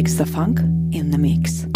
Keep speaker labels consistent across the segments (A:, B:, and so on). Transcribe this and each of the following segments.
A: takes the funk in the mix.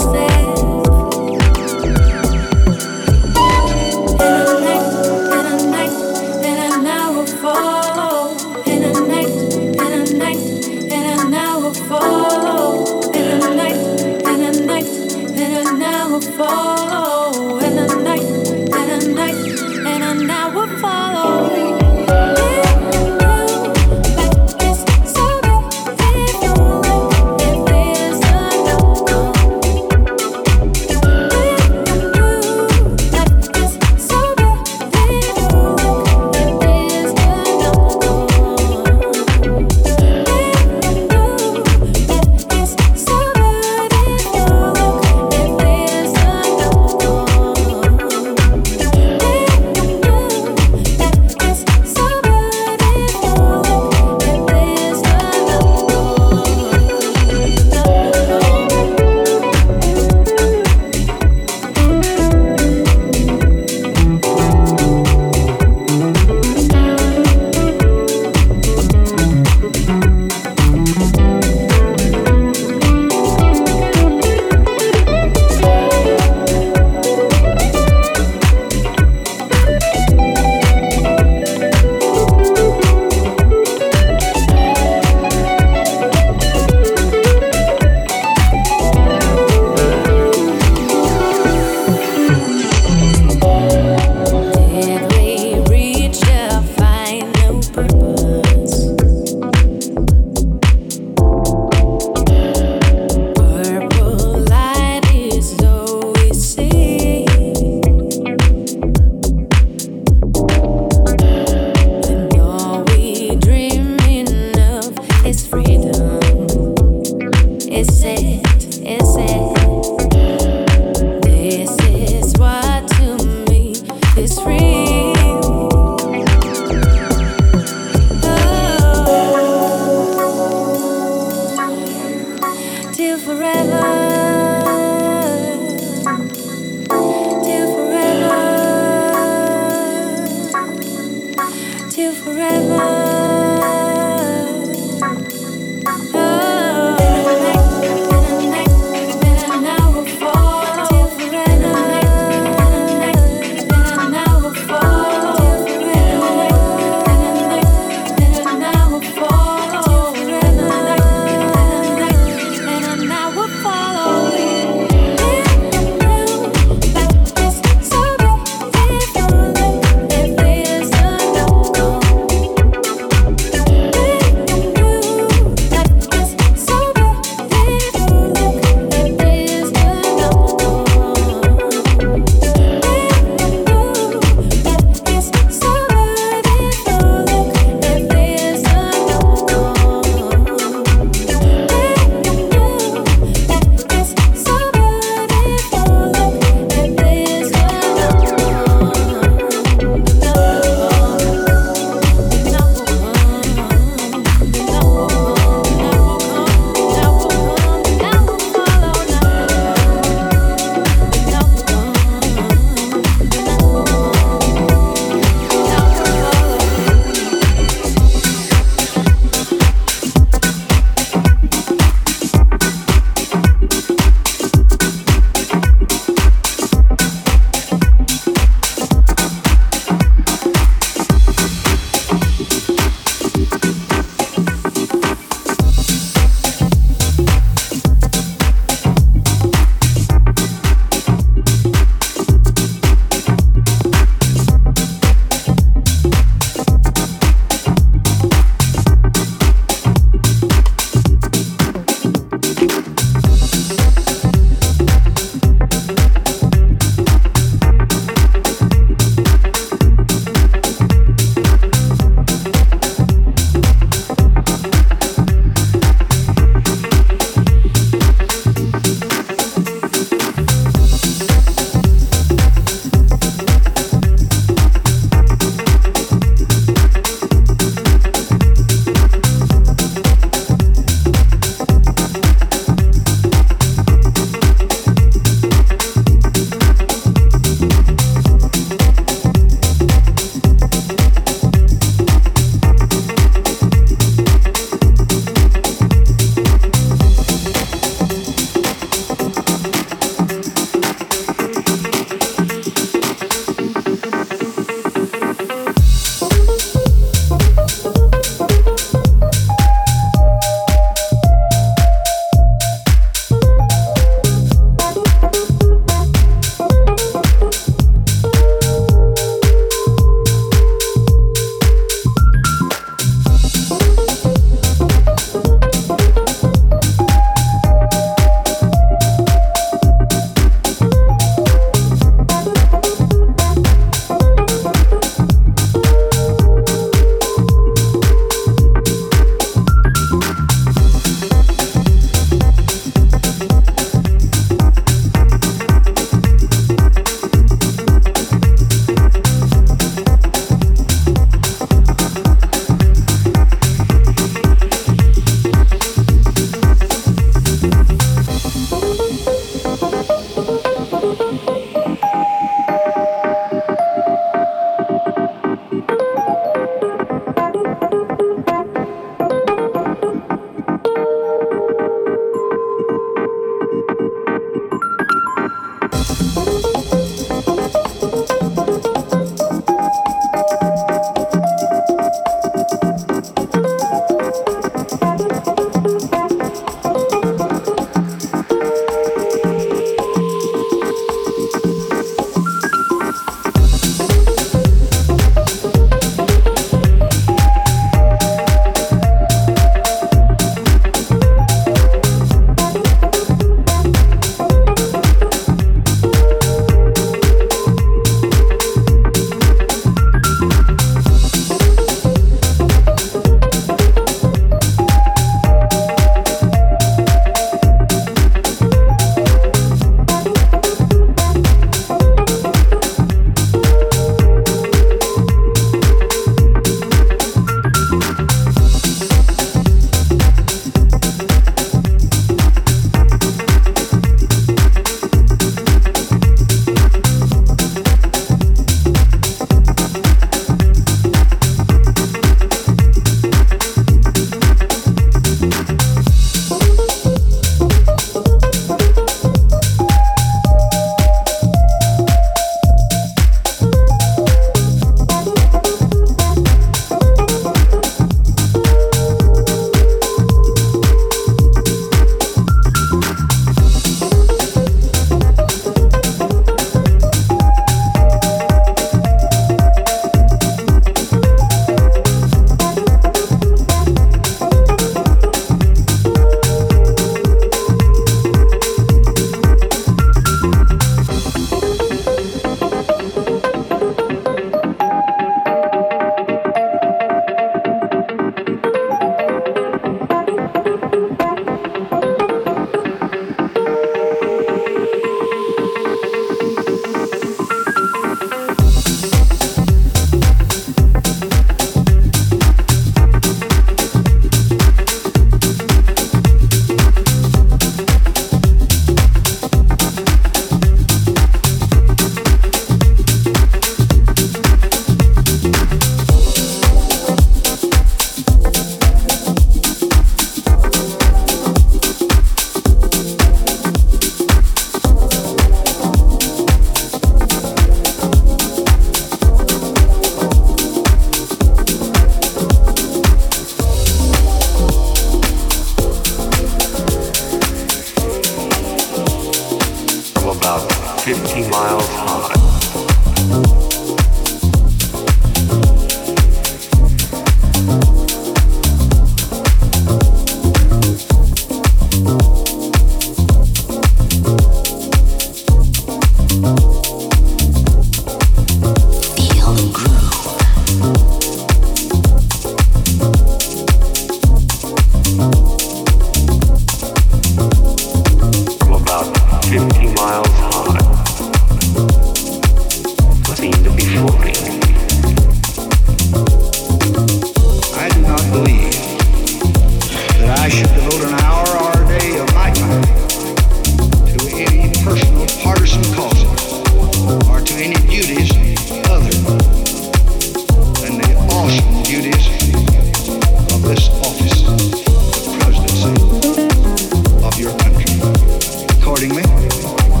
B: Nomination of my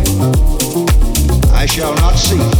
B: party for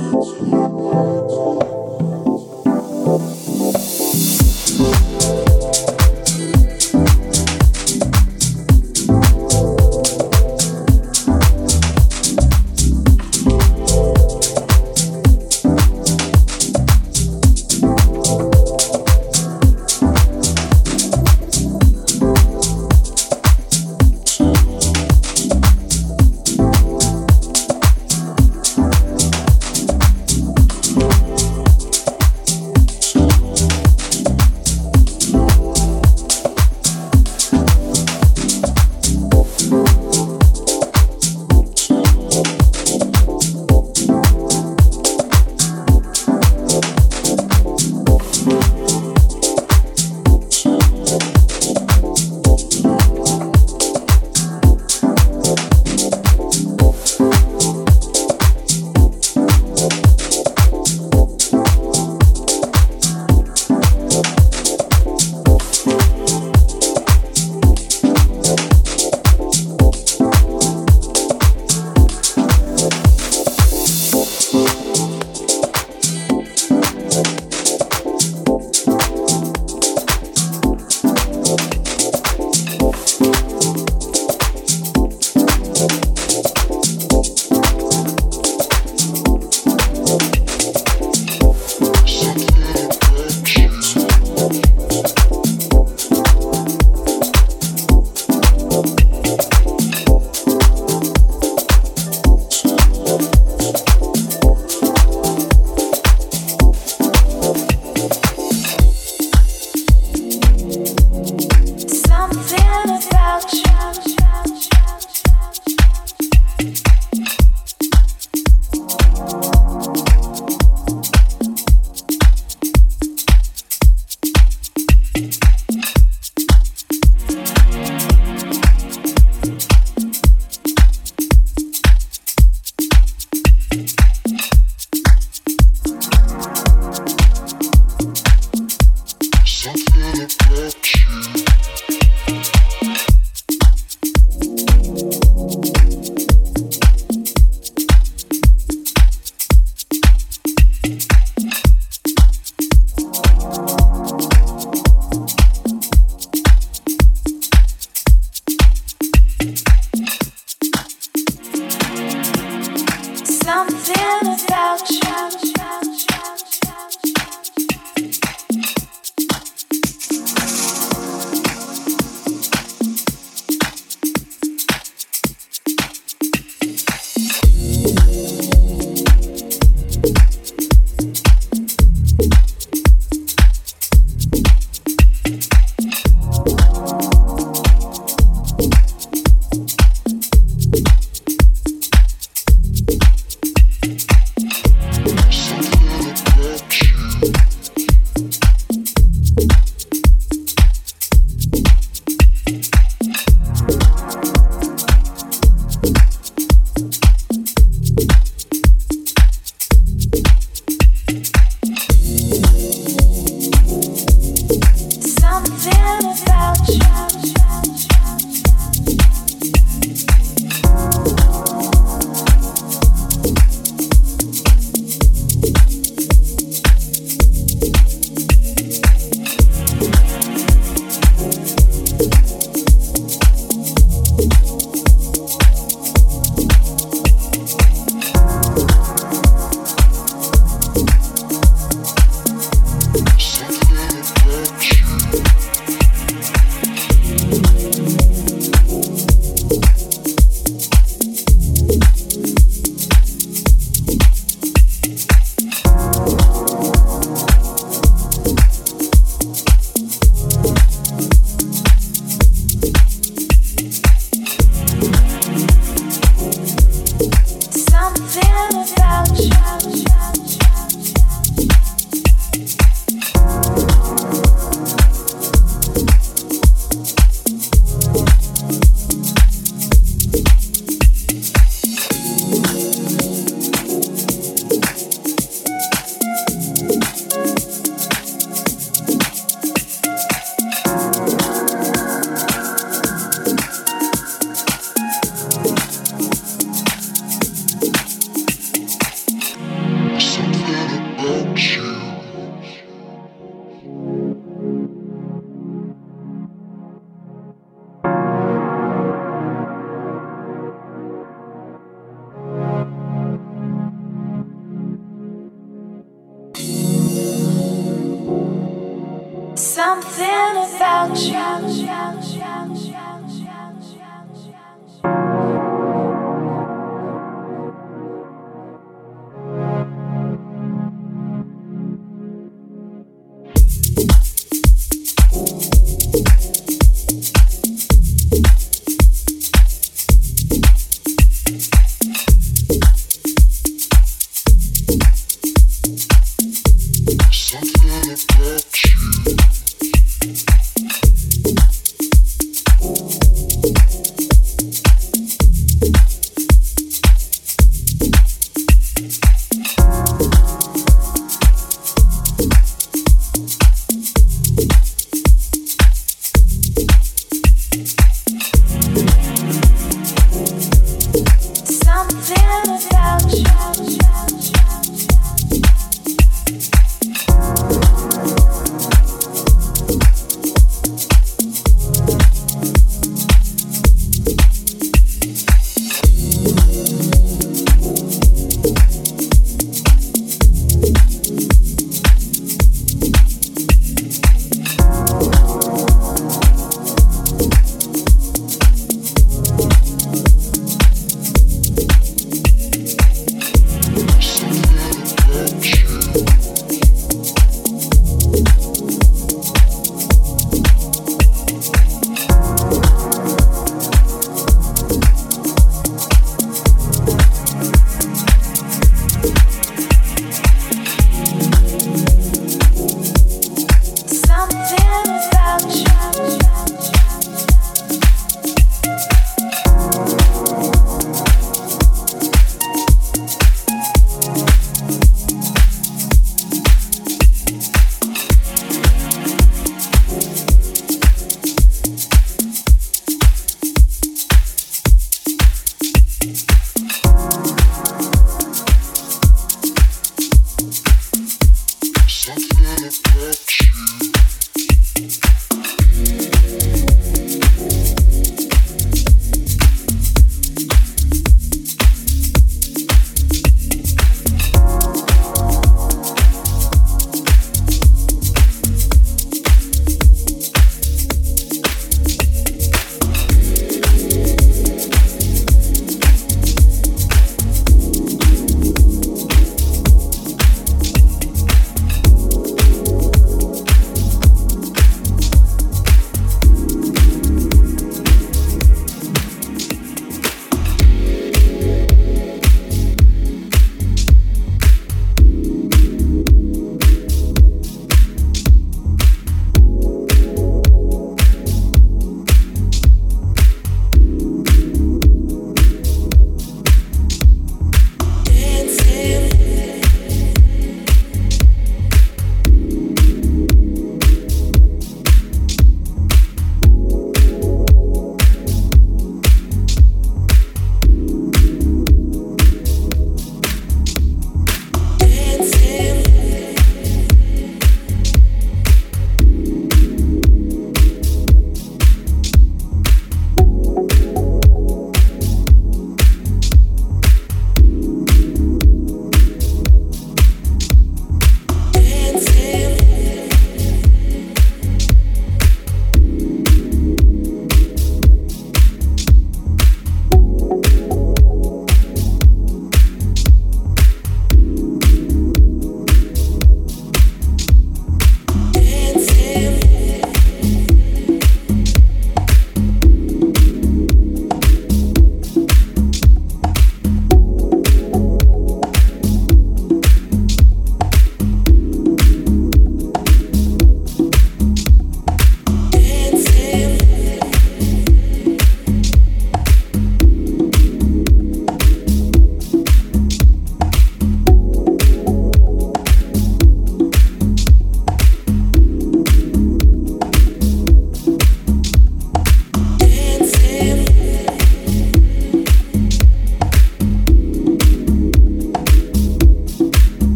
C: Sweet